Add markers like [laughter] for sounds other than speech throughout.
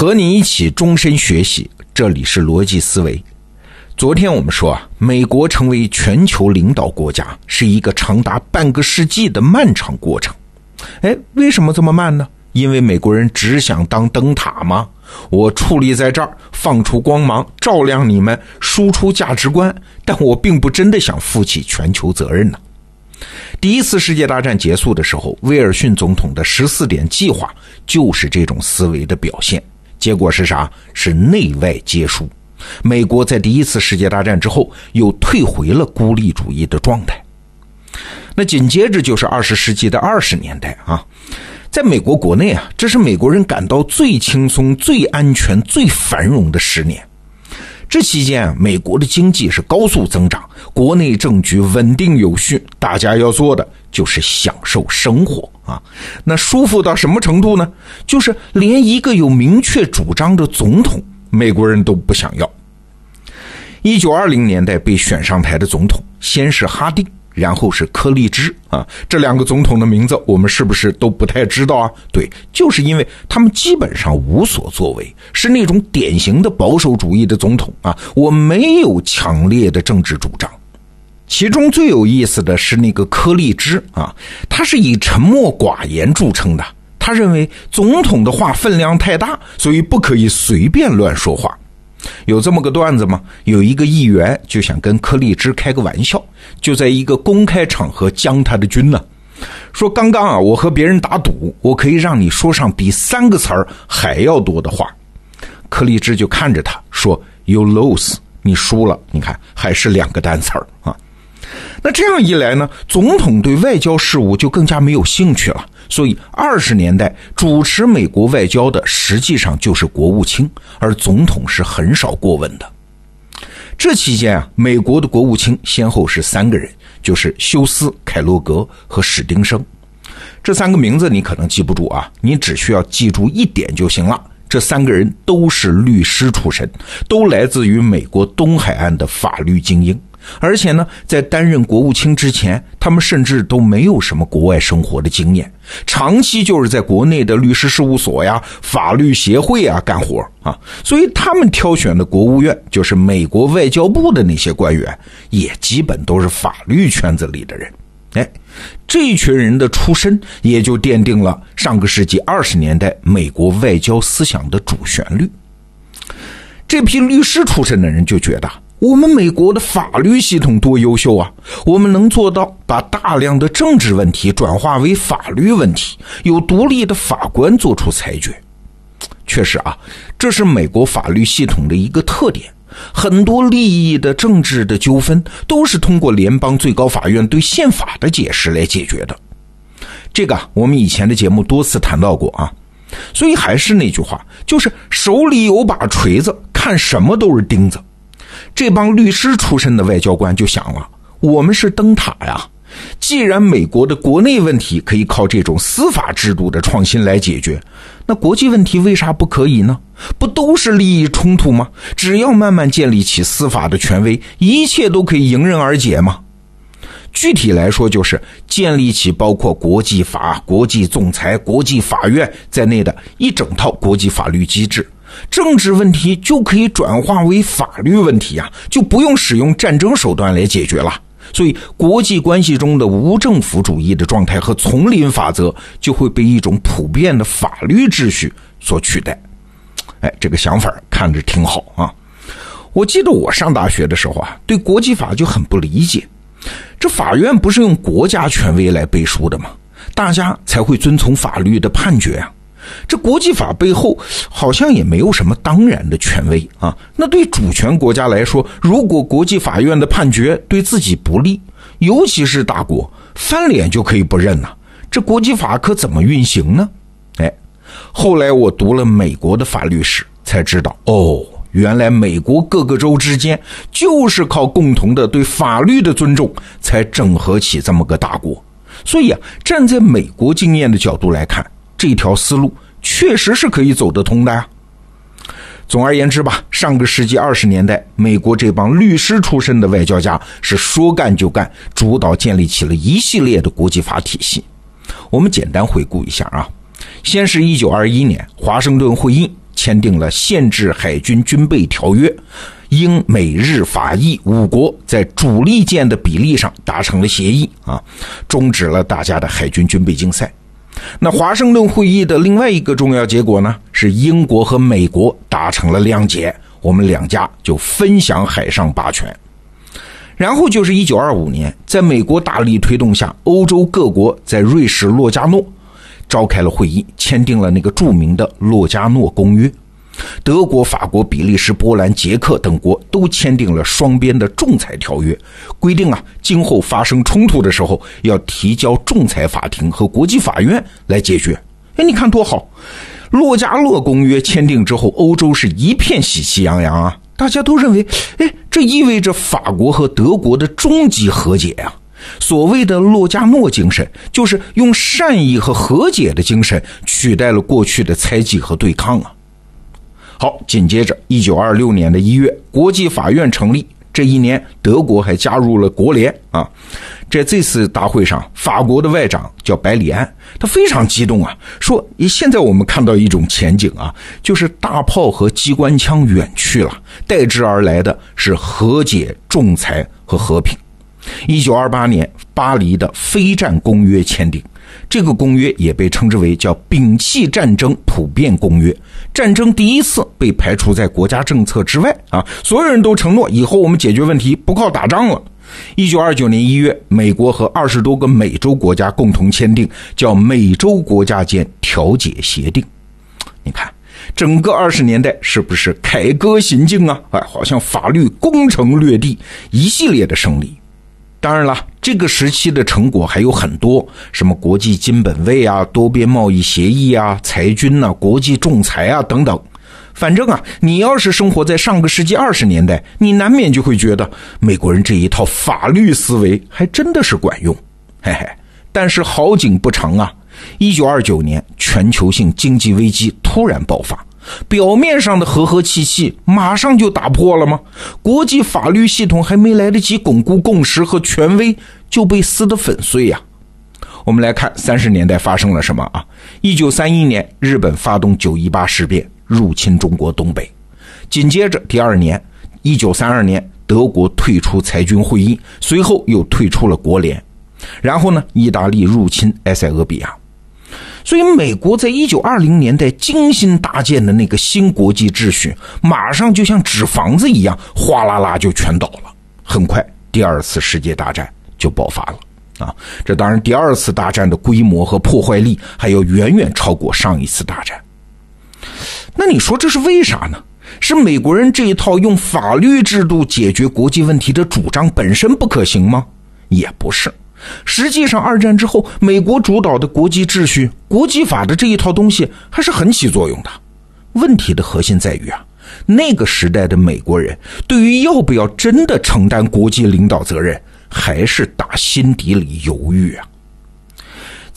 和你一起终身学习，这里是逻辑思维。昨天我们说啊，美国成为全球领导国家是一个长达半个世纪的漫长过程。哎，为什么这么慢呢？因为美国人只想当灯塔吗？我矗立在这儿，放出光芒，照亮你们，输出价值观，但我并不真的想负起全球责任呢。第一次世界大战结束的时候，威尔逊总统的十四点计划就是这种思维的表现。结果是啥？是内外皆输。美国在第一次世界大战之后又退回了孤立主义的状态。那紧接着就是二十世纪的二十年代啊，在美国国内啊，这是美国人感到最轻松、最安全、最繁荣的十年。这期间啊，美国的经济是高速增长，国内政局稳定有序，大家要做的就是享受生活啊。那舒服到什么程度呢？就是连一个有明确主张的总统，美国人都不想要。一九二零年代被选上台的总统，先是哈丁。然后是柯立芝啊，这两个总统的名字我们是不是都不太知道啊？对，就是因为他们基本上无所作为，是那种典型的保守主义的总统啊。我没有强烈的政治主张。其中最有意思的是那个柯立芝啊，他是以沉默寡言著称的。他认为总统的话分量太大，所以不可以随便乱说话。有这么个段子吗？有一个议员就想跟柯立芝开个玩笑，就在一个公开场合将他的军呢，说：“刚刚啊，我和别人打赌，我可以让你说上比三个词儿还要多的话。”柯立芝就看着他说：“You lose，你输了。你看，还是两个单词儿啊。”那这样一来呢，总统对外交事务就更加没有兴趣了。所以，二十年代主持美国外交的实际上就是国务卿，而总统是很少过问的。这期间啊，美国的国务卿先后是三个人，就是休斯、凯洛格和史丁生。这三个名字你可能记不住啊，你只需要记住一点就行了：这三个人都是律师出身，都来自于美国东海岸的法律精英。而且呢，在担任国务卿之前，他们甚至都没有什么国外生活的经验，长期就是在国内的律师事务所呀、法律协会啊干活啊，所以他们挑选的国务院，就是美国外交部的那些官员，也基本都是法律圈子里的人。哎，这群人的出身，也就奠定了上个世纪二十年代美国外交思想的主旋律。这批律师出身的人就觉得。我们美国的法律系统多优秀啊！我们能做到把大量的政治问题转化为法律问题，有独立的法官做出裁决。确实啊，这是美国法律系统的一个特点。很多利益的政治的纠纷都是通过联邦最高法院对宪法的解释来解决的。这个我们以前的节目多次谈到过啊。所以还是那句话，就是手里有把锤子，看什么都是钉子。这帮律师出身的外交官就想了：我们是灯塔呀，既然美国的国内问题可以靠这种司法制度的创新来解决，那国际问题为啥不可以呢？不都是利益冲突吗？只要慢慢建立起司法的权威，一切都可以迎刃而解吗？具体来说，就是建立起包括国际法、国际仲裁、国际法院在内的一整套国际法律机制。政治问题就可以转化为法律问题啊，就不用使用战争手段来解决了。所以，国际关系中的无政府主义的状态和丛林法则就会被一种普遍的法律秩序所取代。哎，这个想法看着挺好啊。我记得我上大学的时候啊，对国际法就很不理解。这法院不是用国家权威来背书的吗？大家才会遵从法律的判决啊。这国际法背后好像也没有什么当然的权威啊。那对主权国家来说，如果国际法院的判决对自己不利，尤其是大国，翻脸就可以不认呐。这国际法可怎么运行呢？哎，后来我读了美国的法律史，才知道哦，原来美国各个州之间就是靠共同的对法律的尊重，才整合起这么个大国。所以啊，站在美国经验的角度来看。这条思路确实是可以走得通的呀。总而言之吧，上个世纪二十年代，美国这帮律师出身的外交家是说干就干，主导建立起了一系列的国际法体系。我们简单回顾一下啊，先是一九二一年华盛顿会议签订了限制海军军备条约。英美日法意五国在主力舰的比例上达成了协议啊，终止了大家的海军军备竞赛。那华盛顿会议的另外一个重要结果呢，是英国和美国达成了谅解，我们两家就分享海上霸权。然后就是一九二五年，在美国大力推动下，欧洲各国在瑞士洛加诺召开了会议，签订了那个著名的洛加诺公约。德国、法国、比利时、波兰、捷克等国都签订了双边的仲裁条约，规定啊，今后发生冲突的时候要提交仲裁法庭和国际法院来解决。哎，你看多好！洛加诺公约签订之后，欧洲是一片喜气洋洋啊，大家都认为，哎，这意味着法国和德国的终极和解呀。所谓的洛加诺精神，就是用善意和和解的精神取代了过去的猜忌和对抗啊。好，紧接着，一九二六年的一月，国际法院成立。这一年，德国还加入了国联啊。在这次大会上，法国的外长叫百里安，他非常激动啊，说：“现在我们看到一种前景啊，就是大炮和机关枪远去了，代之而来的是和解、仲裁和和平。”一九二八年，巴黎的非战公约签订。这个公约也被称之为叫“摒弃战争普遍公约”，战争第一次被排除在国家政策之外啊！所有人都承诺以后我们解决问题不靠打仗了。一九二九年一月，美国和二十多个美洲国家共同签订叫《美洲国家间调解协定》。你看，整个二十年代是不是凯歌行进啊？哎，好像法律攻城略地，一系列的胜利。当然了，这个时期的成果还有很多，什么国际金本位啊、多边贸易协议啊、裁军呐、国际仲裁啊等等。反正啊，你要是生活在上个世纪二十年代，你难免就会觉得美国人这一套法律思维还真的是管用，嘿嘿。但是好景不长啊，一九二九年全球性经济危机突然爆发。表面上的和和气气马上就打破了吗？国际法律系统还没来得及巩固共识和权威，就被撕得粉碎呀！我们来看三十年代发生了什么啊？一九三一年，日本发动九一八事变，入侵中国东北。紧接着第二年，一九三二年，德国退出裁军会议，随后又退出了国联。然后呢，意大利入侵埃塞俄比亚。所以，美国在一九二零年代精心搭建的那个新国际秩序，马上就像纸房子一样，哗啦啦就全倒了。很快，第二次世界大战就爆发了。啊，这当然，第二次大战的规模和破坏力还要远远超过上一次大战。那你说这是为啥呢？是美国人这一套用法律制度解决国际问题的主张本身不可行吗？也不是。实际上，二战之后，美国主导的国际秩序、国际法的这一套东西还是很起作用的。问题的核心在于啊，那个时代的美国人对于要不要真的承担国际领导责任，还是打心底里犹豫啊。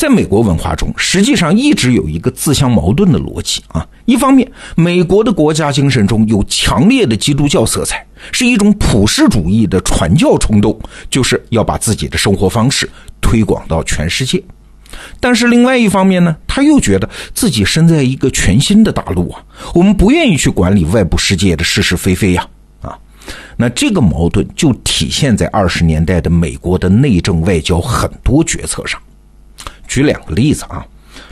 在美国文化中，实际上一直有一个自相矛盾的逻辑啊。一方面，美国的国家精神中有强烈的基督教色彩，是一种普世主义的传教冲动，就是要把自己的生活方式推广到全世界。但是另外一方面呢，他又觉得自己身在一个全新的大陆啊，我们不愿意去管理外部世界的是是非非呀啊。那这个矛盾就体现在二十年代的美国的内政外交很多决策上。举两个例子啊，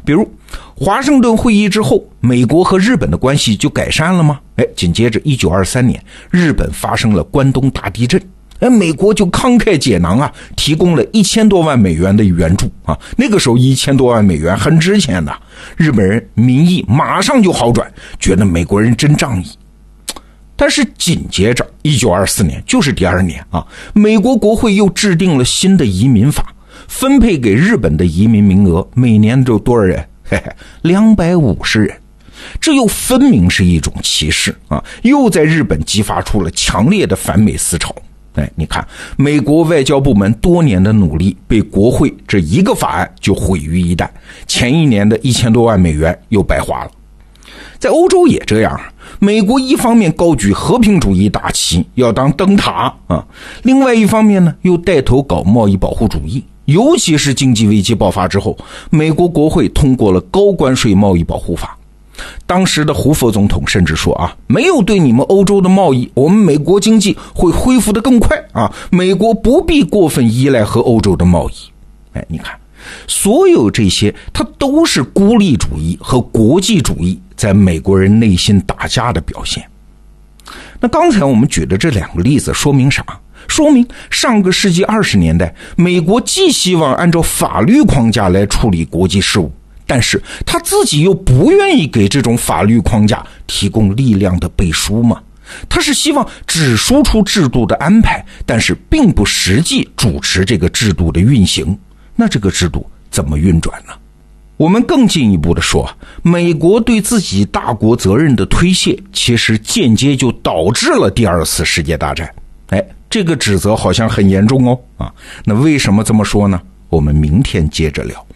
比如华盛顿会议之后，美国和日本的关系就改善了吗？哎，紧接着一九二三年，日本发生了关东大地震，哎，美国就慷慨解囊啊，提供了一千多万美元的援助啊。那个时候一千多万美元很值钱的，日本人民意马上就好转，觉得美国人真仗义。但是紧接着一九二四年，就是第二年啊，美国国会又制定了新的移民法。分配给日本的移民名额，每年都多少人？嘿 [laughs] 嘿，两百五十人，这又分明是一种歧视啊！又在日本激发出了强烈的反美思潮。哎，你看，美国外交部门多年的努力被国会这一个法案就毁于一旦，前一年的一千多万美元又白花了。在欧洲也这样，美国一方面高举和平主义大旗，要当灯塔啊，另外一方面呢，又带头搞贸易保护主义。尤其是经济危机爆发之后，美国国会通过了高关税贸易保护法。当时的胡佛总统甚至说啊，没有对你们欧洲的贸易，我们美国经济会恢复的更快啊！美国不必过分依赖和欧洲的贸易。哎，你看，所有这些，它都是孤立主义和国际主义在美国人内心打架的表现。那刚才我们举的这两个例子说明啥？说明上个世纪二十年代，美国既希望按照法律框架来处理国际事务。但是他自己又不愿意给这种法律框架提供力量的背书嘛？他是希望只输出制度的安排，但是并不实际主持这个制度的运行。那这个制度怎么运转呢？我们更进一步的说，美国对自己大国责任的推卸，其实间接就导致了第二次世界大战。这个指责好像很严重哦。啊，那为什么这么说呢？我们明天接着聊。